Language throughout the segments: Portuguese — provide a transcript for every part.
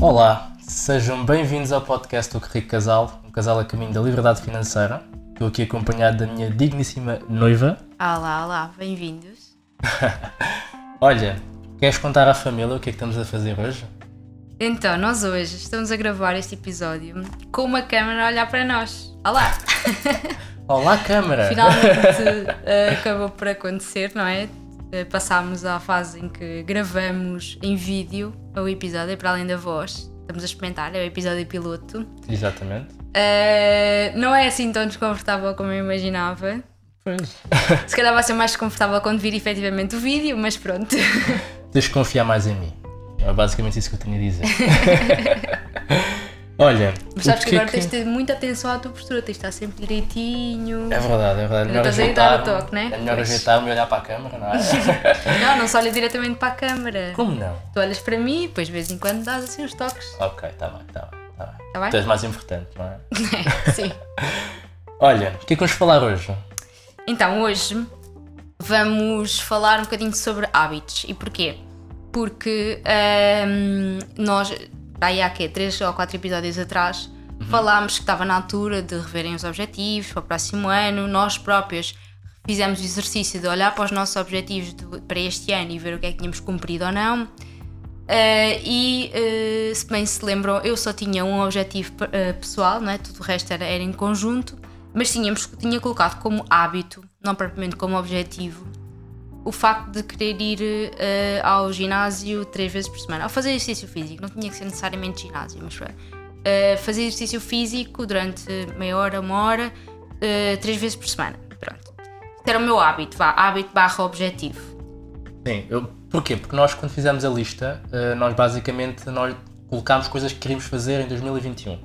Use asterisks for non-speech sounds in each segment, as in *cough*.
Olá, sejam bem-vindos ao podcast do Rico Casal, um casal a caminho da liberdade financeira. Estou aqui acompanhado da minha digníssima noiva. Olá, olá, bem-vindos. *laughs* Olha, queres contar à família o que é que estamos a fazer hoje? Então, nós hoje estamos a gravar este episódio com uma câmera a olhar para nós. Olá! *laughs* Olá, câmera! Finalmente uh, *laughs* acabou por acontecer, não é? Uh, passámos à fase em que gravamos em vídeo o episódio, para além da voz. Estamos a experimentar, é o episódio piloto. Exatamente. Uh, não é assim tão desconfortável como eu imaginava. Pois. Se calhar vai ser mais desconfortável quando vir efetivamente o vídeo, mas pronto. Tens de confiar mais em mim. É basicamente isso que eu tenho a dizer. *laughs* Olha. Mas sabes o que é agora tens de ter muita atenção à tua postura, tens de estar sempre direitinho. É verdade, é verdade. Não Melhor estás a dar o toque, né? É melhor Pois. ajeitar-me e olhar para a câmera, não é? *laughs* Não, não só olha diretamente para a câmara. Como não? Tu olhas para mim e depois de vez em quando dás assim uns toques. Ok, está bem, está bem. Tá bem. Tá bem? Tu és mais importante, não é? *laughs* Sim. *laughs* Olha, o que é que vamos falar hoje? Então hoje vamos falar um bocadinho sobre hábitos. E porquê? Porque ahm, nós, aí há quê? Três ou quatro episódios atrás, falámos que estava na altura de reverem os objetivos para o próximo ano. Nós próprios fizemos o exercício de olhar para os nossos objetivos do- para este ano e ver o que é que tínhamos cumprido ou não. Uh, e uh, se bem se lembram, eu só tinha um objetivo uh, pessoal, não é? tudo o resto era, era em conjunto, mas tínhamos, tinha colocado como hábito, não propriamente como objetivo, o facto de querer ir uh, ao ginásio três vezes por semana, ao fazer exercício físico, não tinha que ser necessariamente ginásio, mas uh, fazer exercício físico durante meia hora, uma hora, uh, três vezes por semana. Pronto. Este era o meu hábito, vá, hábito barra objetivo. Sim, eu, porquê? Porque nós quando fizemos a lista, nós basicamente nós colocámos coisas que queríamos fazer em 2021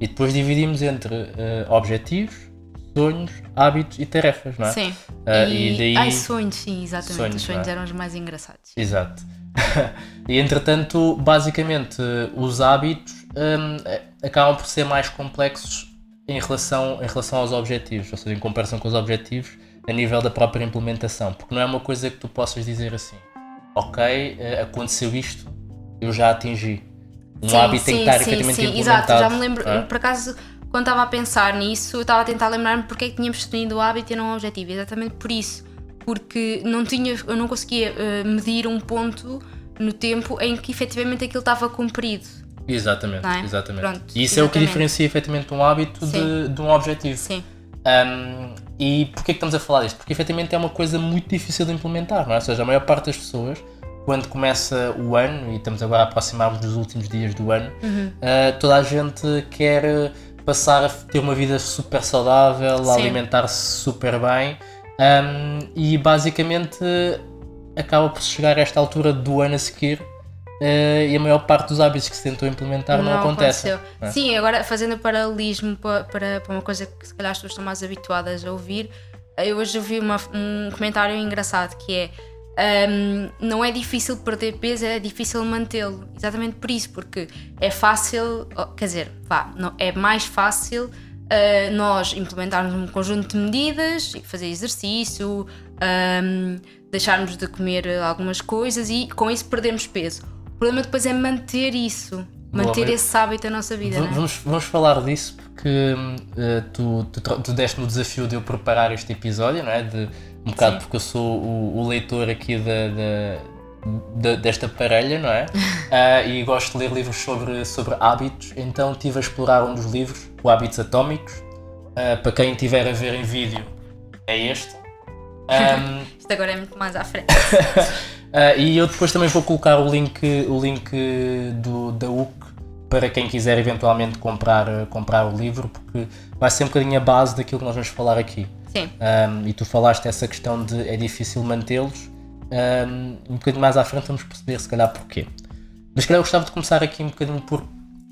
e depois dividimos entre objetivos, sonhos, hábitos e tarefas, não é? Sim. Ah, e daí- Ai, sonhos, sim, exatamente. Sonhos, os sonhos é? eram os mais engraçados. Exato. *laughs* e entretanto, basicamente, os hábitos hum, eh, acabam por ser mais complexos em relação, em relação aos objetivos, ou seja, em comparação com os objetivos a nível da própria implementação, porque não é uma coisa que tu possas dizer assim, ok, eh, aconteceu isto, eu já atingi. Um sim, hábito tem que sim, estar sim, efetivamente sim, implementado. exato. Já me lembro, é? por acaso, quando estava a pensar nisso, eu estava a tentar lembrar-me porque é que tínhamos definido o hábito e não o objetivo. Exatamente por isso. Porque não tinha, eu não conseguia eh, medir um ponto no tempo em que efetivamente aquilo estava cumprido. Exatamente, é? exatamente. Pronto, e isso é o que exatamente. diferencia efetivamente um hábito de, de um objetivo. Sim. Um, e porquê que estamos a falar disto? Porque efetivamente é uma coisa muito difícil de implementar, não é? Ou seja, a maior parte das pessoas, quando começa o ano, e estamos agora a aproximar-nos dos últimos dias do ano, uh, toda a gente quer passar a ter uma vida super saudável, alimentar-se super bem, um, e basicamente acaba por chegar a esta altura do ano a seguir. uh, e a maior parte dos hábitos que se tentou implementar não, acontece. aconteceu. não é? Sim, agora fazendo o paralelismo para, para, para uma coisa que se calhar as pessoas estão mais habituadas a ouvir, eu hoje ouvi uma- um comentário engraçado que é hum, não é difícil perder peso, é difícil mantê-lo. Exatamente por isso, porque é fácil, quer dizer, vá, não, é mais fácil uh, nós implementarmos um conjunto de medidas, fazer exercício, hum, deixarmos de comer algumas coisas e com isso perdemos peso. O problema depois é manter isso, manter mas- esse hábito na nossa vida, V- não é? Vamos, vamos falar disso porque eh, tu, tu, tu deste-me o desafio de eu preparar este episódio, não é? De, um bocado Sim. porque eu sou o, o leitor aqui da, da- desta parelha, não é? *laughs* Ah, e gosto de ler livros sobre, sobre hábitos, então estive a explorar um dos livros, o Hábitos Atómicos. Ah, para quem tiver a ver em vídeo, é este. Ahm, *laughs* Isto agora é muito mais à frente. *laughs* ah, e eu depois também vou colocar o link, o link do, da UC para quem quiser eventualmente comprar, comprar o livro, porque vai ser um bocadinho a base daquilo que nós vamos falar aqui. Sim, Um, e tu falaste essa questão de é difícil mantê-los. Um, um bocadinho mais à frente vamos perceber se calhar porquê. Mas calhar eu gostava de começar aqui um bocadinho por,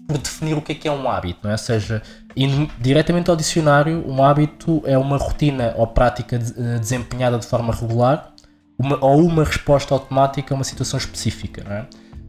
por definir o que é que é um hábito, não é? Ou seja, indo diretamente ao dicionário, um hábito é uma rotina ou prática de- eh, desempenhada de forma regular uma- ou uma resposta automática a uma situação específica, não é?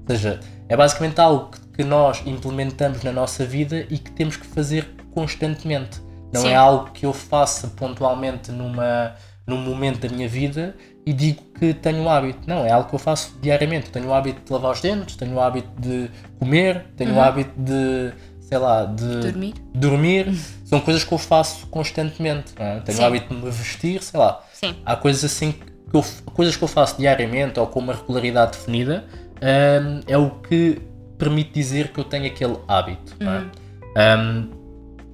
Ou seja, é basicamente algo que, que nós implementamos na nossa vida e que temos que fazer constantemente. Não Sim. é algo que eu faça pontualmente numa, num momento da minha vida e digo que tenho um hábito. Não, é algo que eu faço diariamente. Tenho o hábito de lavar os dentes, tenho o hábito de comer, tenho o hábito de, sei lá, de Dormir. dormir. São coisas que eu faço constantemente. é? Tenho Sim. o hábito de me vestir, sei lá. Sim. Há coisas assim que eu, coisas que eu faço diariamente ou com uma regularidade definida hum, é o que permite dizer que eu tenho aquele hábito. não é? Hum,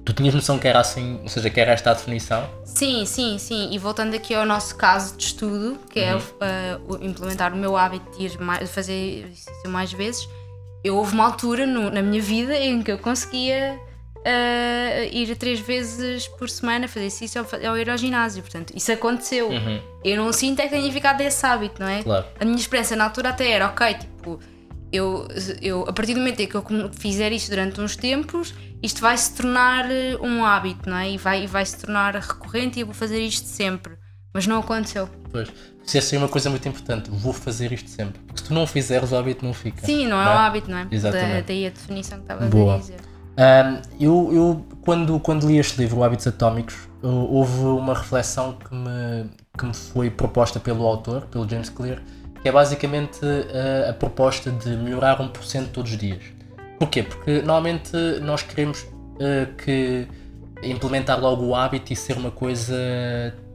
tu tinhas noção que era assim, ou seja, que era esta a definição? Sim, sim, sim. E voltando aqui ao nosso caso de estudo, que é Uhum. uh, o- implementar o meu hábito de ir mais, de fazer exercício mais vezes, eu houve uma altura no- na minha vida em que eu conseguia uh, ir três vezes por semana fazer exercício fa- ou ir ao ginásio. Portanto, isso aconteceu. Eu não sinto é que tenha ficado desse hábito, não é? Uhum. Claro. A minha esperança na altura até era, ok, tipo, eu, eu a partir do momento em que eu fizer isto durante uns tempos, isto vai se tornar eh, um hábito, não é? E vai, vai se tornar recorrente e eu vou fazer isto sempre. Mas não aconteceu. Pois. Isso é assim uma coisa muito importante. Vou fazer isto sempre. Porque se tu não fizeres, o hábito não fica. Sim, não é Não um é? hábito, não é? Exatamente. Da, daí a definição que estava Boa. a dizer. Um, eu, eu quando, quando li este livro, Hábitos Atómicos, houve uma reflexão que me, que me foi proposta pelo autor, pelo James Clear, que é basicamente uh, a proposta de melhorar 1% todos os dias. Porquê? Porque normalmente nós queremos uh, que implementar logo o hábito e ser uma coisa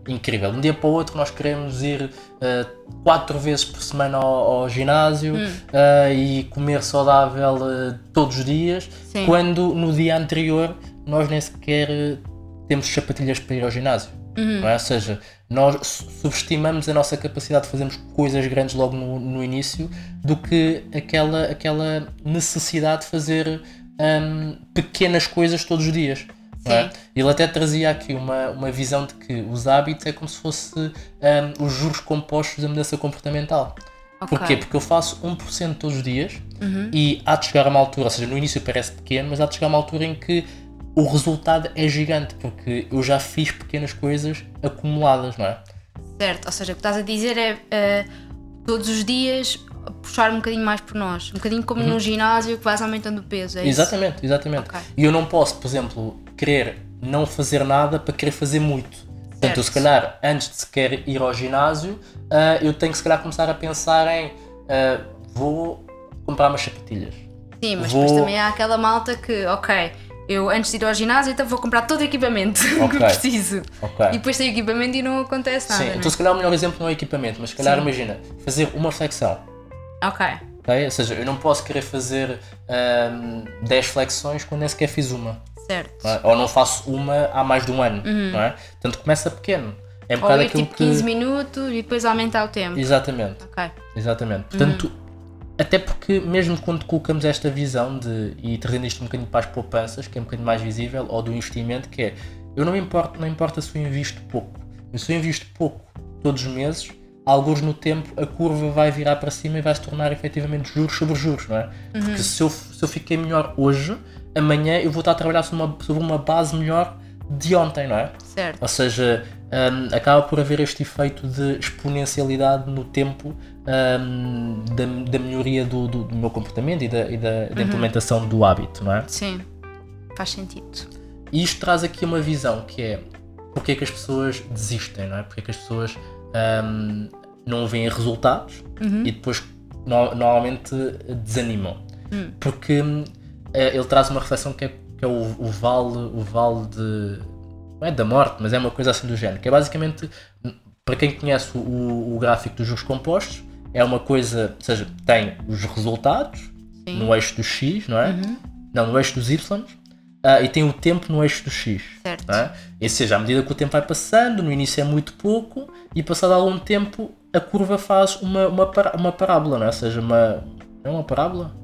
incrível. De um dia para o outro nós queremos ir uh, quatro vezes por semana ao, ao ginásio uh, e comer saudável uh, todos os dias, Sim. quando no dia anterior nós nem sequer temos sapatilhas para ir ao ginásio. Não é? Ou seja, nós su- subestimamos a nossa capacidade de fazermos coisas grandes logo no, no início do que aquela, aquela necessidade de fazer hum, pequenas coisas todos os dias. é? Ele até trazia aqui uma, uma visão de que os hábitos é como se fosse hum, os juros compostos da mudança comportamental. Ok. Porquê? Porque eu faço 1% todos os dias e há de chegar a uma altura, ou seja, no início parece pequeno, mas há de chegar a uma altura em que o resultado é gigante, porque eu já fiz pequenas coisas acumuladas, não é? Certo, ou seja, o que estás a dizer é eh, todos os dias puxar um bocadinho mais por nós. Um bocadinho como num ginásio que vais aumentando o peso. É isso? Uhum. Exatamente, exatamente. Ok. E eu não posso, por exemplo, querer não fazer nada para querer fazer muito. Portanto, eu, se calhar, antes de sequer ir ao ginásio, ah, eu tenho que se calhar começar a pensar em ah, vou comprar umas sapatilhas. Sim, mas Vou- depois também há aquela malta que, ok, eu antes de ir ao ginásio então vou comprar todo o equipamento *laughs* que Ok. preciso. Ok. E depois tem equipamento e não acontece nada. Sim, é? então se calhar o melhor exemplo não é equipamento, mas se calhar imagina, fazer uma flexão. Ok, ok? Ou seja, eu não posso querer fazer ahm, 10 flexões quando nem sequer fiz uma. certo. não é? Ou não faço uma há mais de um ano. Não é? Portanto, começa pequeno. É um Ou bocado ir aquilo tipo que. 15 minutos e depois aumentar o tempo. Exatamente. Ok. Exatamente. Portanto, até porque mesmo quando colocamos esta visão de, e trazendo isto um bocadinho para as poupanças, que é um bocadinho mais visível, ou do investimento, que é, eu não me importo, não importa se eu invisto pouco. Eu se eu invisto pouco todos os meses, alguns no tempo a curva vai virar para cima e vai se tornar efetivamente juros sobre juros, não é? Porque se eu, se eu fiquei melhor hoje, amanhã eu vou estar a trabalhar sobre uma, sobre uma base melhor de ontem, não é? Certo. Ou seja, hum, acaba por haver este efeito de exponencialidade no tempo hum, da, da melhoria do, do- do meu comportamento e da, e da- da implementação do hábito, não é? Sim. Faz sentido. E isto traz aqui uma visão que é porque é que as pessoas desistem, não é? Porque é que as pessoas hum, não veem resultados e depois no- normalmente desanimam. Porque hum, eh, ele traz uma reflexão que é, que é o, o vale, o vale de. Não é da morte, mas é uma coisa assim do género. Que é basicamente, para quem conhece o, o gráfico dos juros compostos, é uma coisa, ou seja, tem os resultados Sim. no eixo do X, não é? Não, no eixo dos Y. ah, e tem o tempo no eixo do X. Certo. É? Ou seja, à medida que o tempo vai passando, no início é muito pouco, e passado algum tempo a curva faz uma, uma, uma parábola, não é? Ou seja, uma. É uma parábola?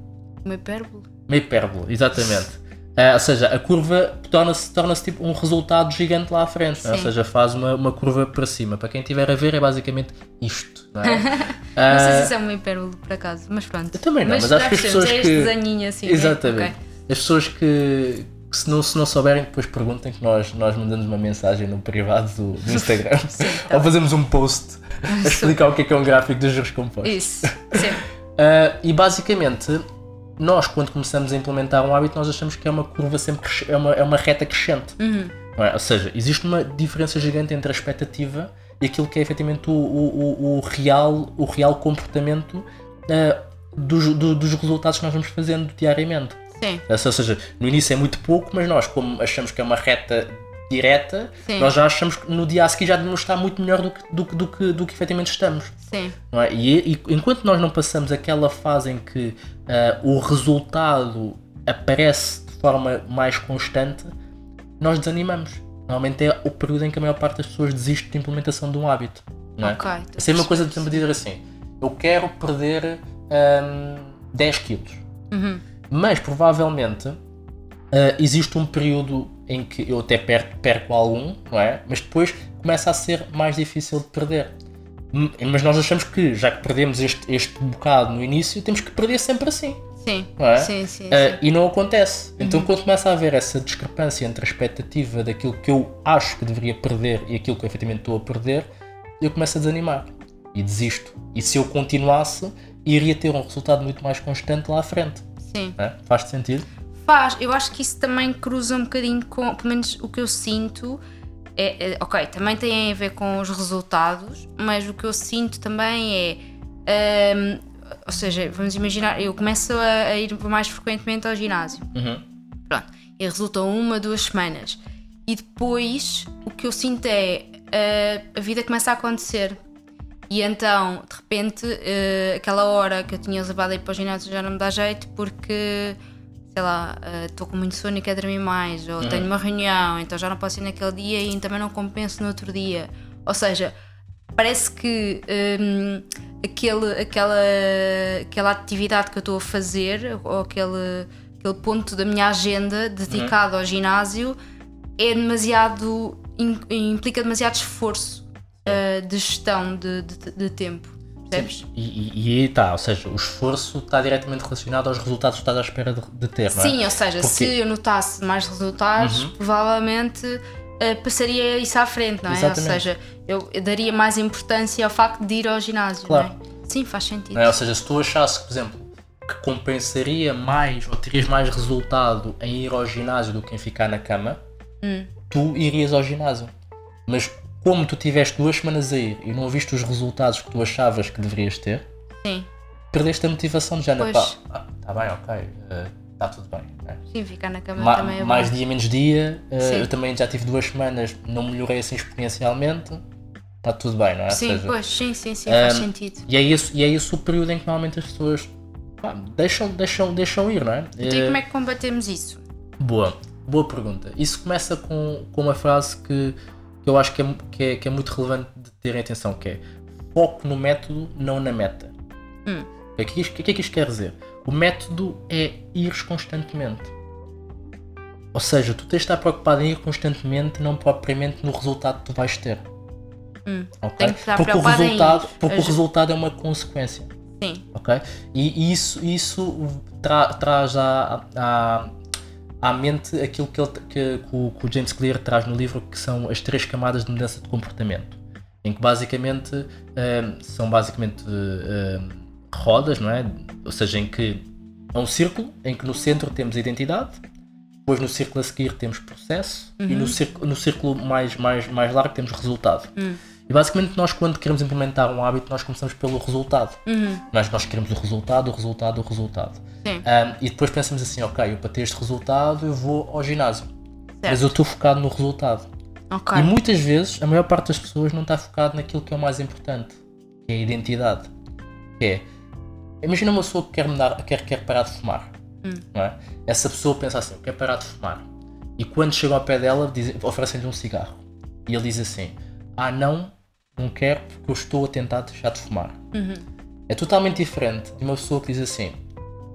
Uma hipérbole. Uma hipérbole, exatamente. Ah, ou seja, a curva torna-se torna tipo um resultado gigante lá à frente, não é? ou Sim. seja, faz uma, uma curva para cima. Para quem estiver a ver, é basicamente isto. Não é? *laughs* Não sei se isso é uma hipérbole por acaso, mas pronto. Eu também não, mas acho já que as pessoas é este que- desenhinho assim. né? Exatamente. Ok. As pessoas que, que se, não, se não souberem, depois perguntem que nós, nós mandamos uma mensagem no privado do, do *laughs* Instagram tá *laughs* ou fazemos um post a explicar o que é que é um gráfico dos juros compostos. Isso. Sim. Ah, e basicamente, nós quando começamos a implementar um hábito, nós achamos que é uma curva sempre é uma, é uma reta crescente. Uhum. é? Ou seja, existe uma diferença gigante entre a expectativa e aquilo que é efetivamente o, o, o, real, o real comportamento uh, dos, do, dos resultados que nós vamos fazendo diariamente. Sim. Ou seja, no início é muito pouco, mas nós, como achamos que é uma reta direta, Sim. nós já achamos que no dia a seguir já devemos estar muito melhor do que, do, que- do que, do que efetivamente estamos. Sim. É? e, e enquanto nós não passamos aquela fase em que ah, o resultado aparece de forma mais constante, nós desanimamos. Normalmente é o período em que a maior parte das pessoas desiste de implementação de um hábito. Não é? Ok. É sempre uma coisa de sempre dizer assim: eu quero perder hum, 10 quilos, Uhum. mas provavelmente ah, existe um período em que eu até perco, perco algum, não é? Mas depois começa a ser mais difícil de perder. Hum, Mas nós achamos que, já que perdemos este, este bocado no início, temos que perder sempre assim. Sim. É? Sim, sim, sim. e não acontece. Então, quando começa a haver essa discrepância entre a expectativa daquilo que eu acho que deveria perder e aquilo que eu efetivamente estou a perder, eu começo a desanimar e desisto. E se eu continuasse, iria ter um resultado muito mais constante lá à frente. Sim. é? Faz sentido? Faz, eu acho que isso também cruza um bocadinho com, pelo menos o que eu sinto. É, é- ok, também tem a ver com os resultados, mas o que eu sinto também é. hum, ou seja, vamos imaginar, eu começo a, a ir mais frequentemente ao ginásio. Uhum. Pronto, e resulta uma, duas semanas. E depois o que eu sinto é uh, a vida começa a acontecer. E então, de repente, uh, aquela hora que eu tinha levado a ir para o ginásio já não me dá jeito porque, sei lá, uh, estou com muito sono e quero dormir mais, ou tenho uma reunião, então já não posso ir naquele dia e também não compenso no outro dia. Ou seja, parece que hum, aquele, aquela, aquela atividade que eu estou a fazer, ou aquele, aquele ponto da minha agenda dedicado ao ginásio, é demasiado. im- implica demasiado esforço uh, de gestão de, de- de tempo. Percebes? E, e, e está, ou seja, o esforço está diretamente relacionado aos resultados que estás à espera de, de ter, não é? Sim, ou seja, se Porque- eu notasse mais resultados, provavelmente uh, passaria isso à frente, não é? Exatamente. Ou seja, eu, eu daria mais importância ao facto de ir ao ginásio, Claro. não é? Sim, faz sentido. É? Ou seja, se tu achasse, por exemplo, que compensaria mais ou terias mais resultado em ir ao ginásio do que em ficar na cama, Hum. tu irias ao ginásio. Mas como tu tiveste duas semanas a ir e não viste os resultados que tu achavas que deverias ter, Sim, perdeste a motivação de género. Pois. Pá, está bem, ok, está tudo bem. né? sim, ficar na cama Ma- também é mais bom. dia, menos dia, eh, Sim. eu também já tive duas semanas, não melhorei assim exponencialmente, está tudo bem, não é? Sim, seja, pois, sim, sim, sim, faz Ahm, sentido. E é, esse, e é esse o período em que normalmente as pessoas pá, deixam, deixam, deixam ir, não é? Então, e Eh, como é que combatemos isso? Boa, boa pergunta. Isso começa com, com uma frase que, que eu acho que é, que, é, que é muito relevante de terem atenção, que é foco no método, não na meta. Hum. O que, é que que é que isto quer dizer? O método é ires constantemente. Ou seja, tu tens de estar preocupado em ir constantemente, não propriamente no resultado que tu vais ter. Hum. Ok? Tenho que estar porque o resultado, ir. porque o resultado é uma consequência Sim, ok? E, e isso, isso tra- traz à, à, à mente aquilo que, ele, que, que o, que o James Clear traz no livro, que são as três camadas de mudança de comportamento, em que basicamente hum, são basicamente hum, rodas, não é? Ou seja, em que é um círculo em que no centro temos a identidade, depois no círculo a seguir temos processo e no círculo, no círculo mais, mais, mais largo temos resultado. E basicamente nós quando queremos implementar um hábito nós começamos pelo resultado. Nós, nós queremos o resultado, o resultado, o resultado. Ahm, e depois pensamos assim, ok, eu para ter este resultado eu vou ao ginásio. Mas certo. eu estou focado no resultado. Ok, E muitas vezes a maior parte das pessoas não está focado naquilo que é o mais importante, que é a identidade. Que é, imagina uma pessoa que quer, mudar, quer, quer parar de fumar. Não é? Essa pessoa pensa assim, eu quero parar de fumar. E quando chegam ao pé dela, oferecem-lhe um cigarro. E ele diz assim, ah não, não quero porque eu estou a tentar deixar de fumar. É totalmente diferente de uma pessoa que diz assim,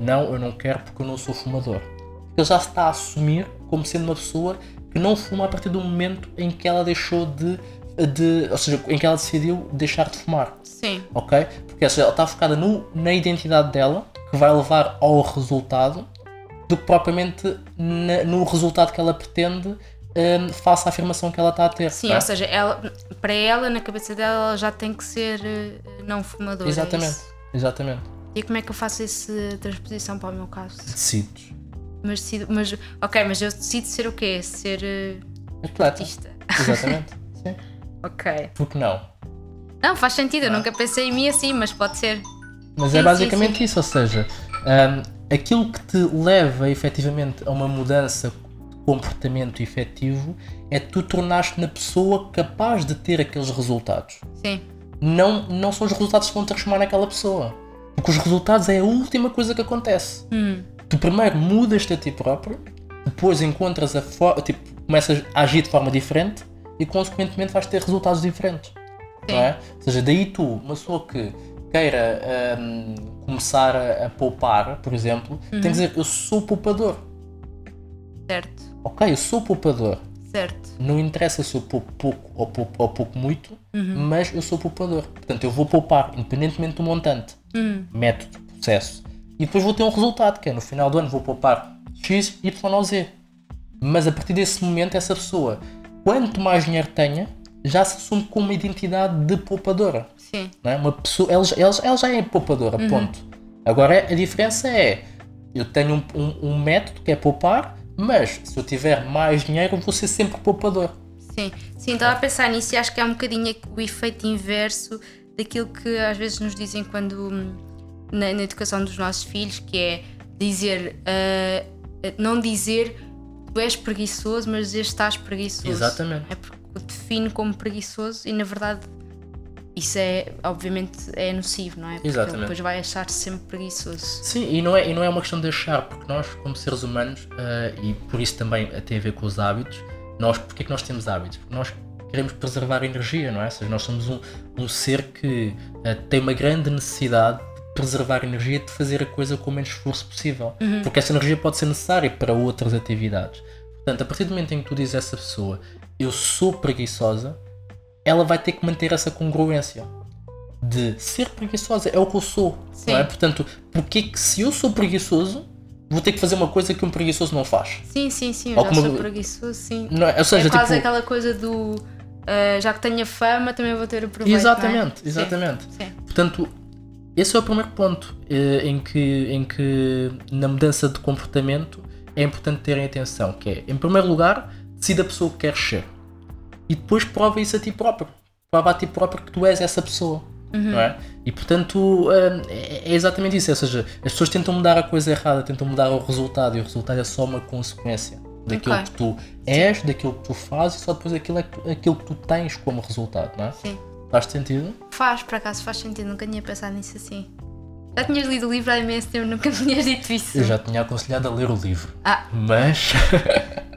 não, eu não quero porque eu não sou fumador. Porque ele já se está a assumir como sendo uma pessoa que não fuma a partir do momento em que ela deixou de, de ou seja, em que ela decidiu deixar de fumar sim, ok? Porque seja, ela está focada no, na identidade dela, que vai levar ao resultado, do que propriamente na- no resultado que ela pretende hum, face à afirmação que ela está a ter. sim, é? ou seja, ela, para ela, na cabeça dela, ela já tem que ser eh, não fumadora. é Exatamente, isso? exatamente. E como é que eu faço essa transposição para o meu caso? Decides. Mas decido, mas, ok, mas eu decido ser o quê? Ser eh, Atleta. artista. Exatamente. *laughs* Sim. Ok. Porque não? Não, faz sentido, eu nunca pensei em mim assim, mas pode ser. Mas Sim, é sim, basicamente sim. isso, ou seja, hum, aquilo que te leva efetivamente a uma mudança comportamento efetivo é tu tornaste na pessoa capaz de ter aqueles resultados. Sim, Não, não são os resultados que vão transformar naquela pessoa. Porque os resultados é a última coisa que acontece. Hum. Tu primeiro mudas-te a ti próprio, depois encontras a forma, tipo, começas a agir de forma diferente e consequentemente vais ter resultados diferentes. Não é? Ou seja, daí tu, uma pessoa que queira hum, começar a, a poupar, por exemplo, tem que dizer eu sou poupador. certo, Ok, eu sou poupador. certo. Não interessa se eu poupo pouco ou poupo, ou pouco muito, mas eu sou poupador. Portanto, eu vou poupar, independentemente do montante. Hum. Método, processo. E depois vou ter um resultado, que é no final do ano vou poupar X, Y ou Z. Mas a partir desse momento, essa pessoa, quanto mais dinheiro tenha, já se assume como uma identidade de poupadora. Sim, Não é? Uma pessoa, ela, já- ela, ela já é poupadora, ponto. Agora a diferença é, eu tenho um, um- um método que é poupar, mas se eu tiver mais dinheiro, eu vou ser sempre poupador. sim. Sim, estava a pensar nisso e acho que é um bocadinho o efeito inverso daquilo que às vezes nos dizem quando hum, na, na educação dos nossos filhos, que é dizer, ah, não dizer tu és preguiçoso, mas dizer estás preguiçoso. Exatamente. É porque o define como preguiçoso e na verdade isso é, obviamente, é nocivo, não é? Porque Exatamente. depois vai achar-se sempre preguiçoso. Sim, e não é, e não é uma questão de achar, porque nós, como seres humanos, eh, e por isso também tem a ver com os hábitos, nós, porque é que nós temos hábitos? Porque nós queremos preservar a energia, não é? Ou seja, nós somos um, um ser que eh, tem uma grande necessidade de preservar a energia, de fazer a coisa com o menos esforço possível, porque essa energia pode ser necessária para outras atividades. Portanto, a partir do momento em que tu dizes a essa pessoa, eu sou preguiçosa, ela vai ter que manter essa congruência de ser preguiçosa é o que eu sou, Sim. não é? Portanto, porque que se eu sou preguiçoso, vou ter que fazer uma coisa que um preguiçoso não faz? Sim, sim, sim, eu Ou já como- sou preguiçoso, sim. Não é? Ou seja, é quase tipo, aquela coisa do ah, já que tenho a fama, também vou ter o proveito. exatamente, é? exatamente. Sim, sim. Portanto, esse é o primeiro ponto eh, em que, em que na mudança de comportamento é importante terem atenção, que é, em primeiro lugar, decida a pessoa que queres ser. E depois prova isso a ti próprio. Prova a ti próprio que tu és essa pessoa. Não é? E portanto hum, é é exatamente isso. Ou seja, as pessoas tentam mudar a coisa errada, tentam mudar o resultado, e o resultado é só uma consequência daquilo Ok. que tu és, daquilo que tu fazes, e só depois aquilo, é que tu- aquilo que tu tens como resultado. Não é? sim. Faz sentido? Faz, por acaso faz sentido, nunca tinha pensado nisso assim. Já tinhas lido o livro há imenso tempo, nunca me *laughs* tinhas dito isso. Eu já tinha aconselhado a ler o livro. Ah, Mas *laughs*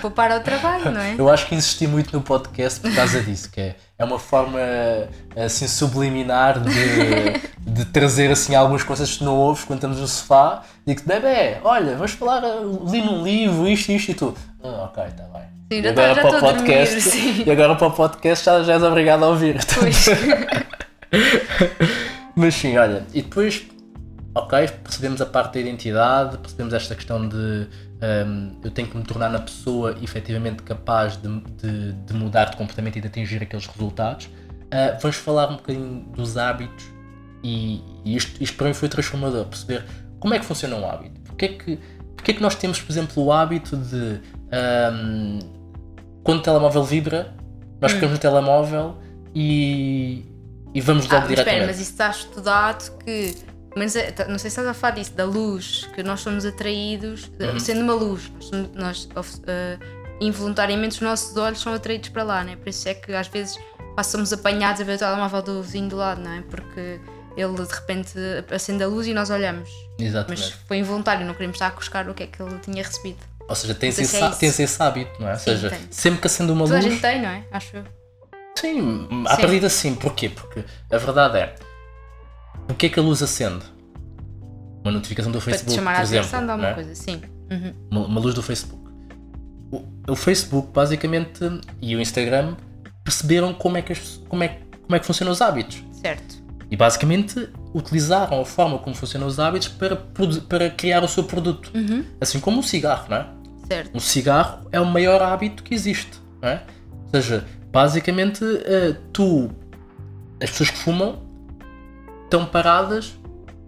poupar ao trabalho, não é? eu acho que insisti muito no podcast por causa disso, que é, é uma forma assim subliminar de, de trazer assim algumas coisas que não ouves quando estamos no sofá e que bebê, olha, vamos falar, li num livro, isto, isto e tu. Ah, ok, está bem. Sim, e agora tá- para o dormir, podcast, sim. e agora para o podcast já, já és obrigado a ouvir. Pois. *laughs* Mas sim, olha, e depois, ok, percebemos a parte da identidade, percebemos esta questão de hum, eu tenho que me tornar na pessoa efetivamente capaz de, de- de mudar de comportamento e de atingir aqueles resultados. Ah, vamos falar um bocadinho dos hábitos e, e isto, isto para mim foi transformador, perceber como é que funciona um hábito. Porque é que, porque é que nós temos, por exemplo, o hábito de hum, quando o telemóvel vibra, nós ficamos no telemóvel e, e vamos logo Ah, mas diretamente. espera, mas isso está estudado que. Menos é- tá- não sei se estás a falar disso, da luz, que nós somos atraídos, Uhum. sendo uma luz, nós, nós, eh, involuntariamente os nossos olhos são atraídos para lá, né? por isso é que às vezes passamos apanhados a ver o telemóvel do vizinho do lado, não é? Porque ele de repente acende a luz e nós olhamos. Exatamente. Mas foi involuntário, não queríamos estar a buscar o que é que ele tinha recebido. Ou seja, tens, se esse, é tens esse hábito, não é? Ou seja, sempre que acende uma Toda a luz. gente tem, não é? Acho eu. Sim, à Sim. partida sim. Porquê? Porque a verdade é. O que é que a luz acende? Uma notificação do Para te Facebook, chamar por a exemplo. atenção alguma é? coisa, sim. Uhum. Uma, uma luz do Facebook. O, o Facebook, basicamente, e o Instagram perceberam como é que, as- como é, como é que funcionam os hábitos. Certo. E basicamente utilizaram a forma como funcionam os hábitos para, para criar o seu produto. Uhum. Assim como o cigarro, não é? Certo. Um cigarro é o maior hábito que existe, não é? Ou seja, basicamente, eh, tu, as pessoas que fumam, estão paradas,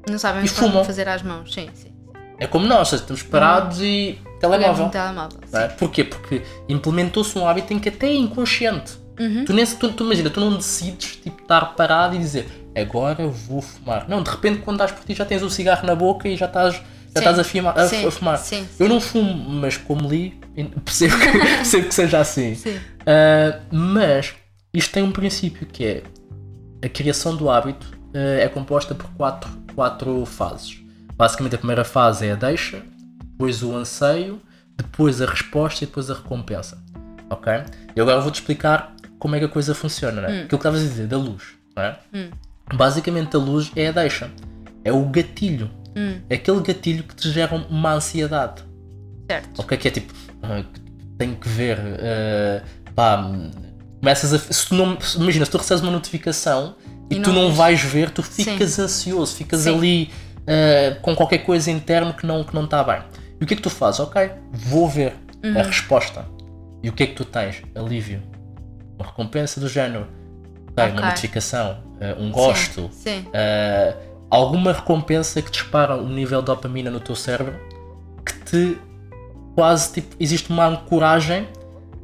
Não sabem E fumam. fazer às mãos, sim, sim. é como nós, seja, estamos parados e Pegamos telemóvel. um telemóvel. é? Porquê? Porque implementou-se um hábito em que até é inconsciente. Tu, nem, tu, tu imagina, tu não decides tipo, estar parado e dizer agora vou fumar. Não, de repente quando estás por ti já tens o cigarro na boca e já estás, já estás a, fima, a, Sim, a fumar. sim, Eu não fumo, mas como li, *laughs* percebo que, *laughs* percebo que seja assim. Sim. Ah, mas isto tem um princípio que é a criação do hábito é composta por quatro, quatro fases. Basicamente a primeira fase é a deixa, depois o anseio, depois a resposta e depois a recompensa. Ok? E agora vou-te explicar como é que a coisa funciona, né? Aquilo que estavas a dizer, da luz. Não é? Basicamente a luz é a deixa. É o gatilho. É aquele gatilho que te gera uma ansiedade. Certo. Ok, que é tipo, ah, tenho que ver, ah, pá, começas a. Se tu não, imagina, se tu recebes uma notificação e, E tu não vais ver, tu ficas ansioso, ficas Sim. ali ah, com qualquer coisa interno que não que não está bem. E o que é que tu fazes? Ok, vou ver Uhum. a resposta. E o que é que tu tens? Alívio. Uma recompensa do género. Ok, Ok. uma notificação, ah, um gosto, Sim. Uh, alguma recompensa que dispara um nível de dopamina no teu cérebro que te quase tipo existe uma ancoragem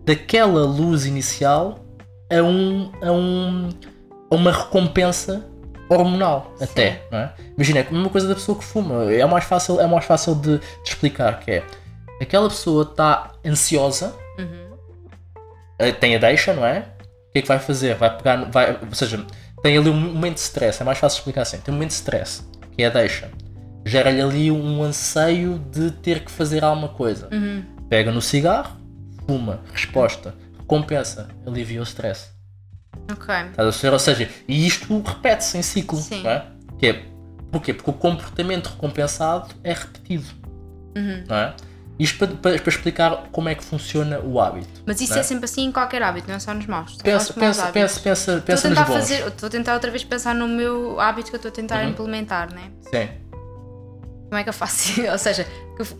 daquela luz inicial a um a um uma recompensa hormonal até não é? imagina é a mesma coisa da pessoa que fuma é mais fácil é mais fácil de, de explicar que é aquela pessoa está ansiosa eh, tem a deixa, não é? O que é que vai fazer? Vai pegar, vai, ou seja, tem ali um momento de stress, é mais fácil explicar assim. Tem um momento de stress, que é a deixa. Gera-lhe ali um anseio de ter que fazer alguma coisa. Pega no cigarro, fuma, resposta, recompensa, alivia o stress. Ok. Estás a perceber? Ou seja, e isto repete-se em ciclo, Sim. não é? Que é? Porquê? Porque o comportamento recompensado é repetido, Uhum. não é? Isto para, para, para explicar como é que funciona o hábito. Mas isso não é sempre assim em qualquer hábito, não é só nos maus. Pensa, pensa, pensa, pensa, pensa nos tentar bons. fazer, estou a tentar outra vez pensar no meu hábito que eu estou a tentar Uhum. implementar, né? Sim. Como é que eu faço? *laughs* Ou seja,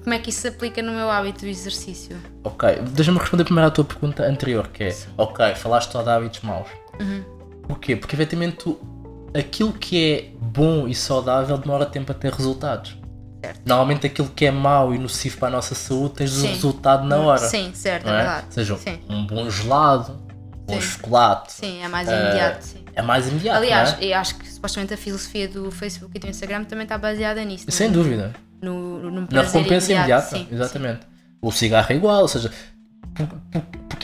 como é que isso se aplica no meu hábito do exercício? Ok, deixa-me responder primeiro à tua pergunta anterior, que é, ok, falaste só de hábitos maus. Uhum. Porquê? Porque efetivamente tu- aquilo que é bom e saudável demora tempo a ter resultados. Certo. Normalmente aquilo que é mau e nocivo para a nossa saúde tens o Sim. resultado na hora. Sim, certo, é é? verdade. Seja Sim. um bom gelado, um bom Sim. chocolate. Sim, é mais imediato. sim. É mais imediato. Aliás, é? eu acho que supostamente a filosofia do Facebook e do Instagram também está baseada nisso. sem no- dúvida. No, no, no Na recompensa imediata, sim, exatamente. O cigarro é igual, ou seja,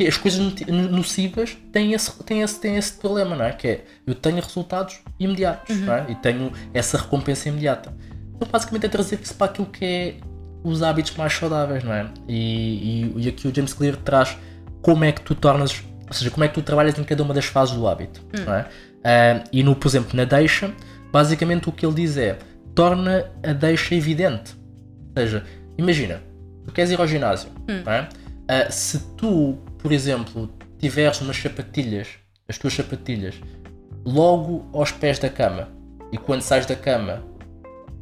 porque as coisas nocivas têm esse, têm, esse, têm esse problema, não é? Que é eu tenho resultados imediatos Uhum. é? e tenho essa recompensa imediata. Então, basicamente, é trazer isso para aquilo que é os hábitos mais saudáveis, não é? E, e, e aqui o James Clear traz como é que tu tornas, ou seja, como é que tu trabalhas em cada uma das fases do hábito, Hum. não é? Ah, e no, por exemplo, na deixa, basicamente o que ele diz é torna a deixa evidente. Ou seja, imagina, tu queres ir ao ginásio, não é? Ah, se tu, por exemplo, tiveres umas sapatilhas, as tuas sapatilhas, logo aos pés da cama, e quando sais da cama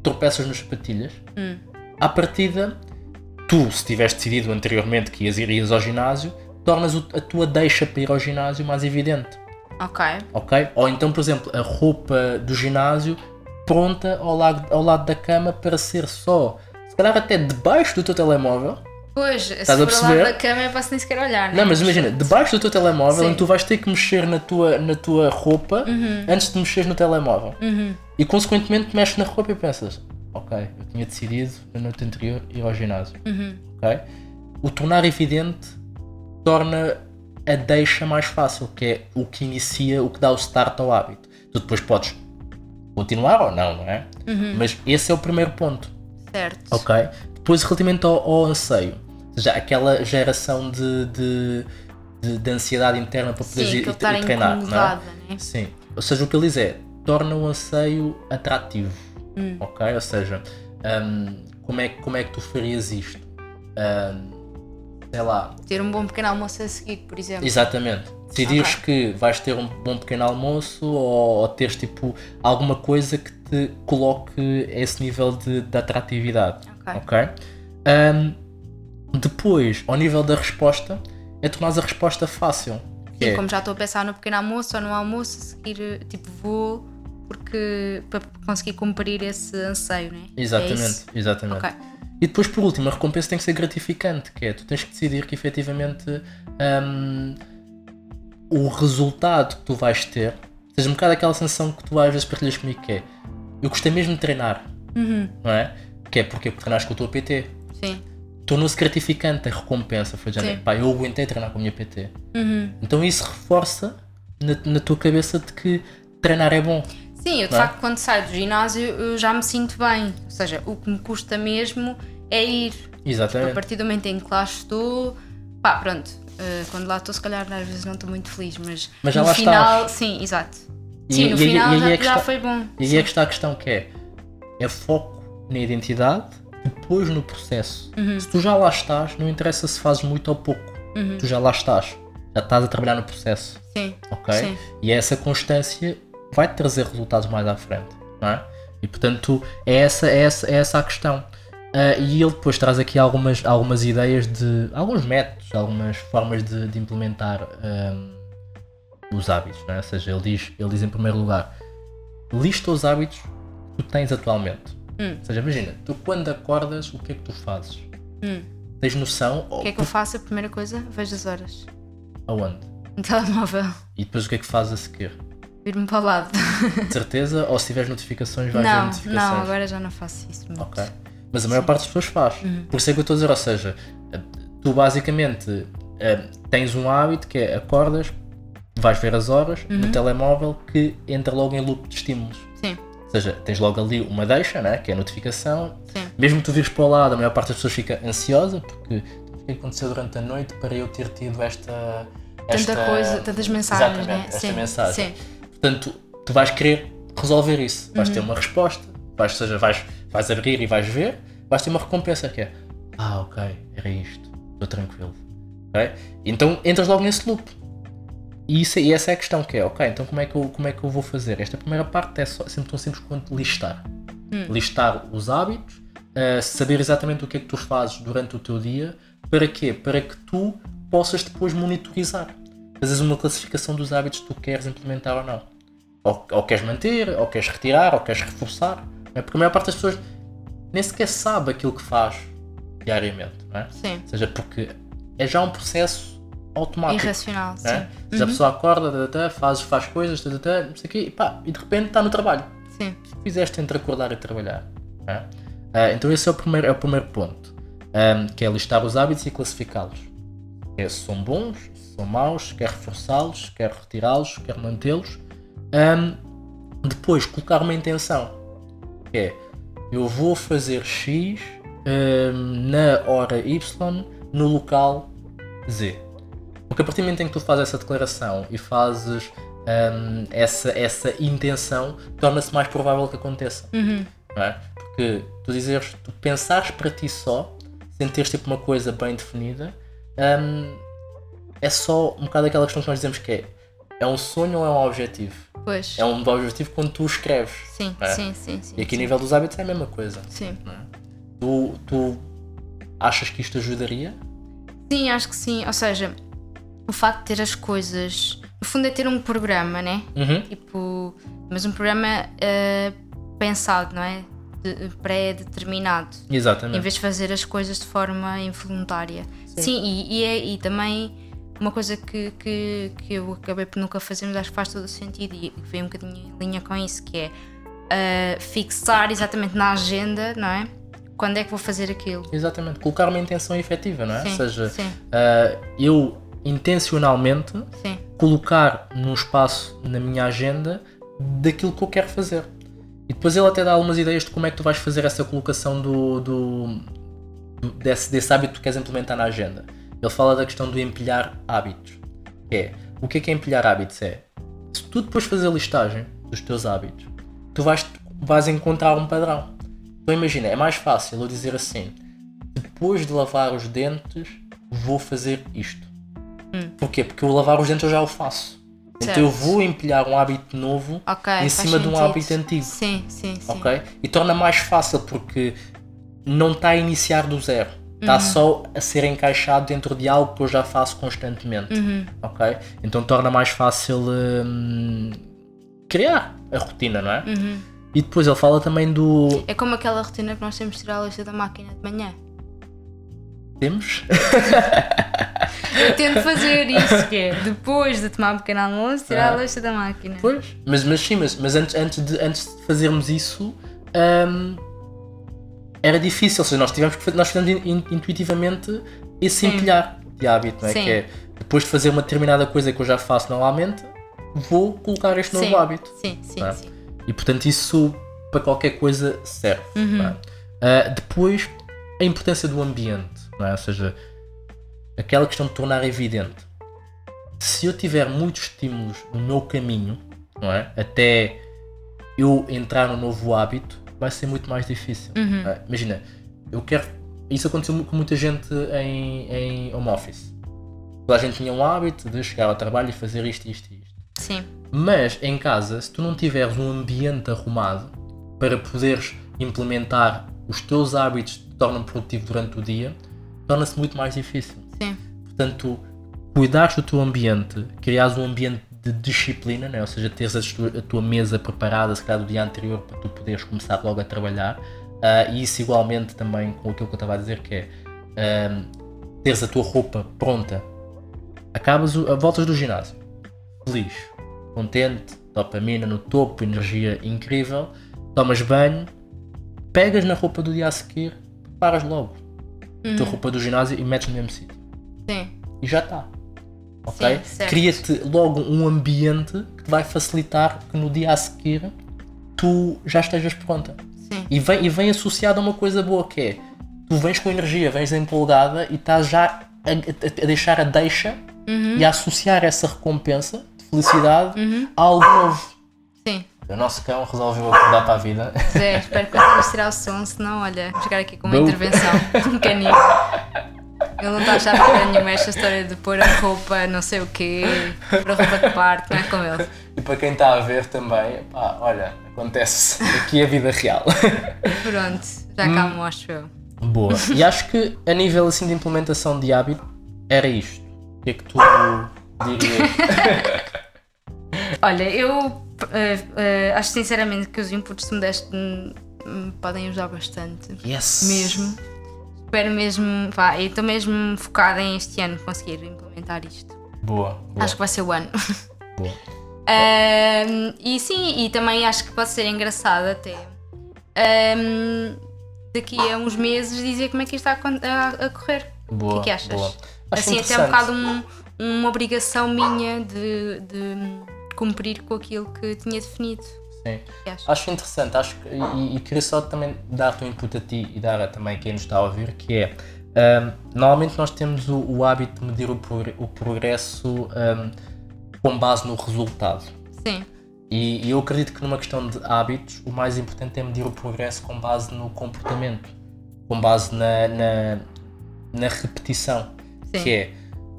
tropeças nas sapatilhas, à partida, tu, se tivesse decidido anteriormente que ias ir ias ao ginásio, tornas a tua deixa para ir ao ginásio mais evidente Ok. ok? Ou então, por exemplo, a roupa do ginásio pronta ao lado, ao lado da cama para ser só, se calhar até debaixo do teu telemóvel. Pois, se a for perceber? lado da eu posso nem sequer olhar, né? Não, mas imagina, debaixo do teu telemóvel, Sim. tu vais ter que mexer na tua, na tua roupa antes de mexer no telemóvel. E consequentemente mexes na roupa e pensas, ok, eu tinha decidido na noite anterior ir ao ginásio. ok? O tornar evidente torna a deixa mais fácil, que é o que inicia, o que dá o start ao hábito. Tu depois podes continuar ou não, não é? Mas esse é o primeiro ponto, Certo. ok? Depois, relativamente ao, ao anseio, ou seja, aquela geração de, de, de, de ansiedade interna para poder Sim, ir, ir treinar, não é? né? Sim. Ou seja, o que ele diz é torna o anseio atrativo. Hum. Ok? Ou seja, hum, como, é, que- como é que tu farias isto? Hum, sei lá, Ter um bom pequeno almoço a seguir, por exemplo. exatamente. Decidires que vais ter um bom pequeno almoço ou, ou teres tipo alguma coisa que te coloque a esse nível de, de atratividade. Ok. Ok? Hum, depois, ao nível da resposta, é tornar a resposta fácil. Sim, é- como já estou a pensar no pequeno almoço ou no almoço, a seguir, tipo, vou porque para conseguir cumprir esse anseio, né? É Exatamente, isso? exatamente. Ok. E depois, por último, a recompensa tem que ser gratificante, que é tu tens que decidir que efetivamente hum, o resultado que tu vais ter, seja um bocado aquela sensação que tu às vezes partilhas comigo que é eu gostei mesmo de treinar, não é? Que é porque, porque treinaste com a tua PT. Sim. Tornou-se gratificante a recompensa. Foi Sim. pá, eu aguentei treinar com a minha PT. Uhum. Então isso reforça na, na tua cabeça de que treinar é bom. Sim, eu de é? facto quando saio do ginásio eu já me sinto bem. Ou seja, o que me custa mesmo é ir. A Exatamente. partir do momento em que lá estou, pá, pronto. eh, quando lá estou, se calhar às vezes não estou muito feliz, mas, Mas já no lá final, estás. sim, exato. E- Sim, no e final e já, é já está- foi bom. E aí é que está a questão que é, é foco na identidade, depois no processo. Uhum. Se tu já lá estás, não interessa se fazes muito ou pouco. Uhum. Tu já lá estás. Já estás a trabalhar no processo. Sim, Ok? sim. E essa constância vai te trazer resultados mais à frente. Não é? E portanto, é essa, é essa, é essa a questão. Ah, e ele depois traz aqui algumas, algumas ideias de. alguns métodos, algumas formas de, de implementar ahm, os hábitos. Não é? Ou seja, ele diz, ele diz em primeiro lugar: lista os hábitos que tu tens atualmente. Hum. Ou seja, imagina, tu quando acordas, o que é que tu fazes? Hum. Tens noção O que é que eu faço? A primeira coisa, vejo as horas. aonde? No telemóvel. E depois o que é que fazes a seguir? Vir-me para o lado. De certeza? Ou se tiveres notificações, vais ver Não, notificações? não, agora já não faço isso muito. Ok. Mas a maior parte das pessoas faz. Uhum. Por isso é que eu estou a dizer, ou seja, tu basicamente eh, tens um hábito que é acordas, vais ver as horas Uhum. no telemóvel que entra logo em loop de estímulos. Ou seja, tens logo ali uma deixa, né, que é a notificação. sim. Mesmo que tu vires para o lado, a maior parte das pessoas fica ansiosa porque o que aconteceu durante a noite para eu ter tido esta. Tanta esta- coisa, tantas mensagens, Exatamente, né? esta sim, mensagem. Sim, Portanto, tu vais querer resolver isso. Vais ter Uhum. uma resposta, vais, ou seja, vais, vais abrir e vais ver, vais ter uma recompensa que é Ah, ok, era isto, estou tranquilo. Ok? Então entras logo nesse loop. E, isso, e essa é a questão que é, ok, então como é que eu, como é que eu vou fazer? Esta primeira parte é só, sempre tão simples quanto listar. Hum. Listar os hábitos, uh, saber exatamente o que é que tu fazes durante o teu dia, para quê? Para que tu possas depois monitorizar. Fazes uma classificação dos hábitos que tu queres implementar ou não. Ou, ou queres manter, ou queres retirar, ou queres reforçar. é? Porque a maior parte das pessoas nem sequer sabe aquilo que faz diariamente. Não é? sim. Ou seja, porque é já um processo automático. Irracional, sim. Não é? Ou seja, a pessoa acorda, faz, faz coisas, não sei quê, e, pá, e de repente está no trabalho. Sim, fizeste entre acordar e trabalhar? não é? Ah, então esse é o primeiro, é o primeiro ponto, ahm, que é listar os hábitos e classificá-los. É, se são bons, se são maus, quer reforçá-los, quer retirá-los, quer mantê-los. Ahm, depois, colocar uma intenção, que é, eu vou fazer X ahm, na hora Y no local Z. Porque a partir do momento em que tu fazes essa declaração e fazes hum, essa, essa intenção, torna-se mais provável que aconteça. Uhum. É? Porque tu dizeres, tu pensares para ti só, sem teres tipo uma coisa bem definida, hum, é só um bocado aquela questão que nós dizemos que é é um sonho ou é um objetivo? Pois. É um objetivo quando tu escreves. Sim, é? sim, sim, sim. E aqui a sim. nível dos hábitos é a mesma coisa. Sim. é? Tu, tu achas que isto ajudaria? Sim, acho que sim. Ou seja, o facto de ter as coisas. No fundo, é ter um programa, né? Uhum. Tipo. Mas um programa eh, pensado, não é? De- Pré-determinado. Em Exatamente. vez de fazer as coisas de forma involuntária. Sim, e, e, é, e também uma coisa que, que, que eu acabei por nunca fazer, mas acho que faz todo o sentido e que vem um bocadinho em linha com isso, que é eh, fixar exatamente na agenda, não é? Quando é que vou fazer aquilo. Exatamente. Colocar uma intenção efetiva, não é? Sim, Ou seja, sim, ah, eu intencionalmente sim. colocar num espaço na minha agenda daquilo que eu quero fazer. E depois ele até dá algumas ideias de como é que tu vais fazer essa colocação do, do- desse, desse hábito que tu queres implementar na agenda. Ele fala da questão do empilhar hábitos. Que é, o que é que é empilhar hábitos? É, se tu depois fazer a listagem dos teus hábitos, tu vais, vais encontrar um padrão. Então imagina, é mais fácil eu dizer assim, depois de lavar os dentes, vou fazer isto. Porquê? Porque o lavar os dentes eu já o faço. Então eu Certo. vou empilhar um hábito novo Ok. em cima de um sentido. hábito antigo. Sim, sim, sim. Ok? E torna mais fácil porque não está a iniciar do zero. Está Uhum. só a ser encaixado dentro de algo que eu já faço constantemente. Uhum. Ok? Então torna mais fácil hum, criar a rotina, não é? Uhum. E depois ele fala também do. É como aquela rotina que nós temos de tirar a lista da máquina de manhã. Temos? *laughs* Eu tento fazer isso, que é depois de tomar um pequeno almoço, tirar Ah. a louça da máquina. Pois, mas, mas sim, mas, mas antes, antes, de, antes de fazermos isso hum, era difícil, ou seja, nós tivemos que nós fizemos in- in- intuitivamente esse empilhar de hábito, não é? Sim. Que é depois de fazer uma determinada coisa que eu já faço normalmente, vou colocar este novo sim. hábito. Sim, sim, é? sim. E portanto isso para qualquer coisa serve. Uhum. não é? Ah, depois a importância do ambiente, não é? ou seja, aquela questão de tornar evidente. Se eu tiver muitos estímulos no meu caminho, não é? até eu entrar no novo hábito, vai ser muito mais difícil. Uhum. é? Imagina, eu quero. Isso aconteceu com muita gente em, em home office. Toda a gente tinha um hábito de chegar ao trabalho e fazer isto, isto e isto. Sim, Mas em casa, se tu não tiveres um ambiente arrumado para poderes implementar os teus hábitos que te tornam produtivo durante o dia, torna-se muito mais difícil. Sim. Portanto, cuidares do teu ambiente, criares um ambiente de disciplina, né? ou seja, teres a tua, a tua mesa preparada, se calhar do dia anterior, para tu poderes começar logo a trabalhar. Ah, e isso igualmente também com aquilo que eu estava a dizer, que é ah, teres a tua roupa pronta. Acabas, o- voltas do ginásio, feliz, contente, dopamina no topo, energia incrível, tomas banho, pegas na roupa do dia a seguir, preparas logo a tua roupa do ginásio e metes no mesmo sítio Sim, e já está. Ok? Cria-te logo um ambiente que te vai facilitar que no dia a seguir tu já estejas pronta. sim. E vem, e vem associado a uma coisa boa que é tu vens com energia, vens empolgada e estás já a, a- a deixar a deixa Uhum. e a associar essa recompensa de felicidade a algo novo. Sim. O nosso cão resolveu acordar para a vida. Zé, espero que consigas tirar o som, senão, olha, vou chegar aqui com uma Não. intervenção um canino. *laughs* Ele não está a achar para nenhuma esta história de pôr a roupa, não sei o quê, pôr a roupa de parte, não é com ele. E para quem está a ver também, pá, olha, acontece aqui a vida real. Pronto, já cá Hum. mostro eu. Boa. E acho que a nível assim de implementação de hábito era isto. O que é que tu dirias? *laughs* Olha, eu eh, eh, acho sinceramente que os inputs que me deste hum, me podem ajudar bastante. Yes! Mesmo. Espero mesmo, vá, e estou mesmo focada em este ano conseguir implementar isto. Boa, boa, Acho que vai ser o ano. *laughs* boa. Ahm, e sim, e também acho que pode ser engraçado até ahm, daqui a uns meses dizer como é que isto está a, a- correr. Boa, o que é que achas? boa. Acho assim, até é um bocado um- uma obrigação minha de, de cumprir com aquilo que tinha definido. Sim. O que achas? Acho interessante, acho que, e, e queria só também dar-te um input a ti e dar a também quem nos está a ouvir, que é ahm, normalmente nós temos o, o hábito de medir o, o progresso ahm, com base no resultado. Sim, E, e eu acredito que numa questão de hábitos, o mais importante é medir o progresso com base no comportamento, com base na, na, na repetição. Sim. Que é,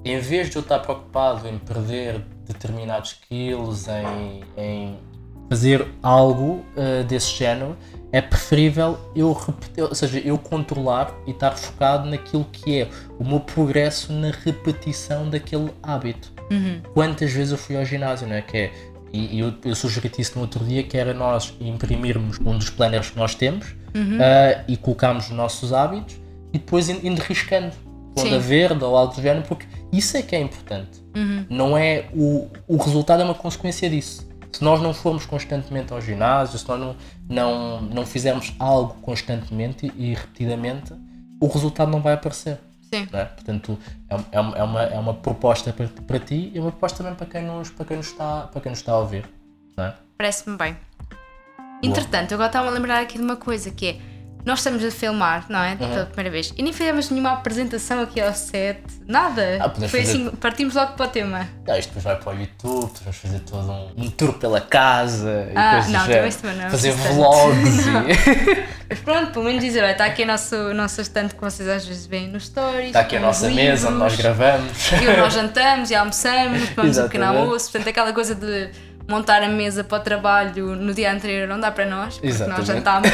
em vez de eu estar preocupado em perder determinados skills, em, em fazer algo eh, desse género, é preferível eu repetir, ou seja, eu controlar e estar focado naquilo que é o meu progresso na repetição daquele hábito quantas vezes eu fui ao ginásio, não é? Que é e e eu, eu sugeri-te isso no outro dia, que era nós imprimirmos um dos planners que nós temos ah, e colocarmos os nossos hábitos e depois in- indo riscando, pondo Sim. a verde ou algo do género, porque isso é que é importante. Não é o, o resultado é uma consequência disso. Se nós não formos constantemente ao ginásio, se nós não, não, não fizermos algo constantemente e repetidamente, o resultado não vai aparecer sim. é? Portanto, é, é, uma- é uma, é uma proposta para, para ti e é uma proposta também para quem nos, para quem nos, está, para quem nos está a ouvir. É? Parece-me bem. Entretanto, agora estava a lembrar aqui de uma coisa que é. Nós estamos a filmar, não é? Pela primeira vez. E nem fizemos nenhuma apresentação aqui ao set, nada. Ah, Foi fazer- assim, partimos logo para o tema. Ah, isto depois vai para o YouTube, depois vamos fazer todo um, um tour pela casa e Ah, coisas não, também não é Fazer vlogs e *laughs* *laughs* Mas pronto, pelo menos dizer, olha, está aqui o nosso, o nosso estante que vocês às vezes veem nos stories. está aqui a nossa mesa onde nós livros, gravamos. E onde nós jantamos e almoçamos, *laughs* tomamos um pequeno almoço. Portanto, aquela coisa de montar a mesa para o trabalho no dia anterior não dá para nós, porque Exatamente. nós jantámos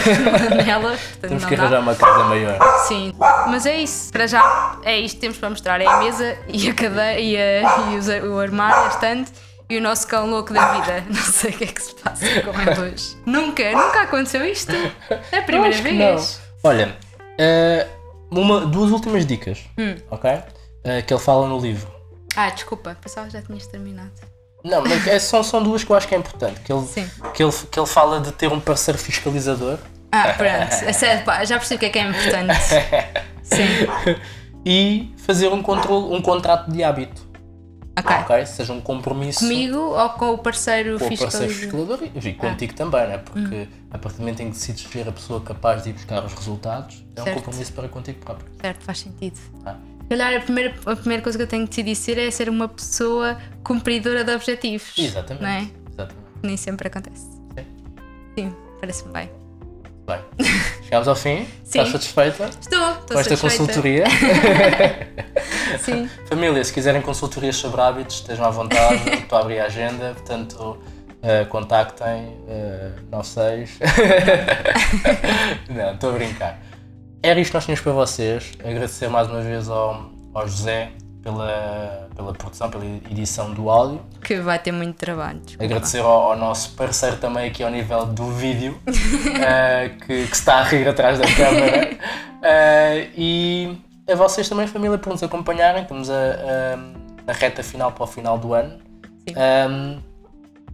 nela. Portanto, Temos que dá. arranjar uma casa maior. Sim, mas é isso. Para já é isto que temos para mostrar: é a mesa e a cadeira e, a, e os- o armário, a estante e o nosso cão louco da vida. *laughs* Não sei o que é que se passa com ele hoje. nunca, nunca aconteceu isto. É a primeira vez. não. Olha, eh, uma, duas últimas dicas, Hum. ok? Eh, que ele fala no livro. Ah, desculpa, pensava que já tinhas terminado. Não, mas é, são, são duas que eu acho que é importante. Que ele, Sim. que, ele, que ele fala de ter um parceiro fiscalizador Ah, pronto. *laughs* É sério, pá, já percebi o que é que é importante. Sim. e fazer um, controle, um contrato de hábito. Ok. Ok? Seja um compromisso Comigo ou com o parceiro com o parceiro fiscalizador? fiscalizador e, e contigo também, né? porque a partir do momento em que decides ser a pessoa capaz de ir buscar os resultados, é um Certo. compromisso para contigo próprio. Certo, faz sentido. Ah. Calhar a primeira, a primeira coisa que eu tenho que decidir ser é ser uma pessoa cumpridora de objetivos. Exatamente. Não é? Exatamente. Nem sempre acontece. Sim. Sim, parece-me bem. Bem, chegámos ao fim. *laughs* Sim. Estás satisfeita Estou, estou com esta satisfeita. consultoria? *laughs* Sim. Família, se quiserem consultorias sobre hábitos, estejam à vontade, *laughs* estou a abrir a agenda, portanto, eh, contactem, eh, 96. Não, estou a brincar. Era isto que nós tínhamos para vocês. Agradecer mais uma vez ao, ao José pela, pela produção, pela edição do áudio. Que vai ter muito trabalho. desculpa. Agradecer ao, ao nosso parceiro também aqui ao nível do vídeo, *laughs* eh, que, que está a rir atrás da câmara. *laughs* Eh, e a vocês também, família, por nos acompanharem. Estamos a, a- na reta final para o final do ano. Sim. Um,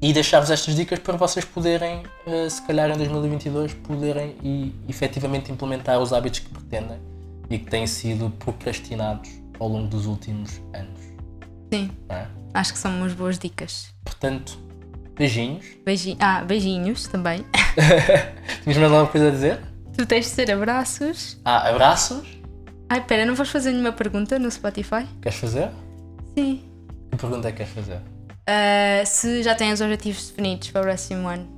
e deixar-vos estas dicas para vocês poderem, eh, se calhar em 2022, poderem e, efetivamente implementar os hábitos que pretendem e que têm sido procrastinados ao longo dos últimos anos. Sim, é? acho que são umas boas dicas. Portanto, beijinhos. Beijinho. Ah, beijinhos também. *laughs* Tinhas mais alguma coisa a dizer? Tu tens de ser abraços. Ah, abraços? Ai, pera, não vais fazer nenhuma pergunta no Spotify? Queres fazer? Sim. Que pergunta é que queres fazer? Ah, se já têm os objetivos definidos para o próximo ano.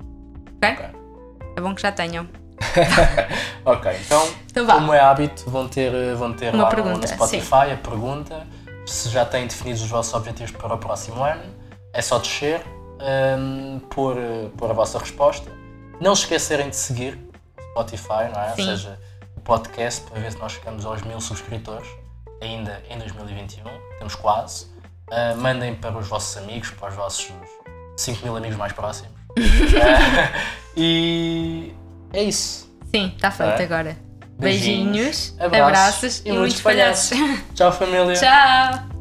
Ok? É bom que já tenham. *laughs* Ok, então, Então como é hábito, vão ter, vão ter Uma lá pergunta, no Spotify a pergunta se já têm definidos os vossos objetivos para o próximo ano. É só descer, hum, pôr, pôr a vossa resposta. Não se esquecerem de seguir Spotify, não é? Sim. Ou seja, o podcast, para ver se nós chegamos aos mil subscritores, ainda em 2021. Temos quase. Ah, mandem para os vossos amigos, para os vossos 5 mil amigos mais próximos. *laughs* Ah, e é isso. Sim, está feito É? agora. Beijinhos, Beijinhos, abraços abraços, e muitos muitos palhaços. Tchau, família. *laughs* Tchau!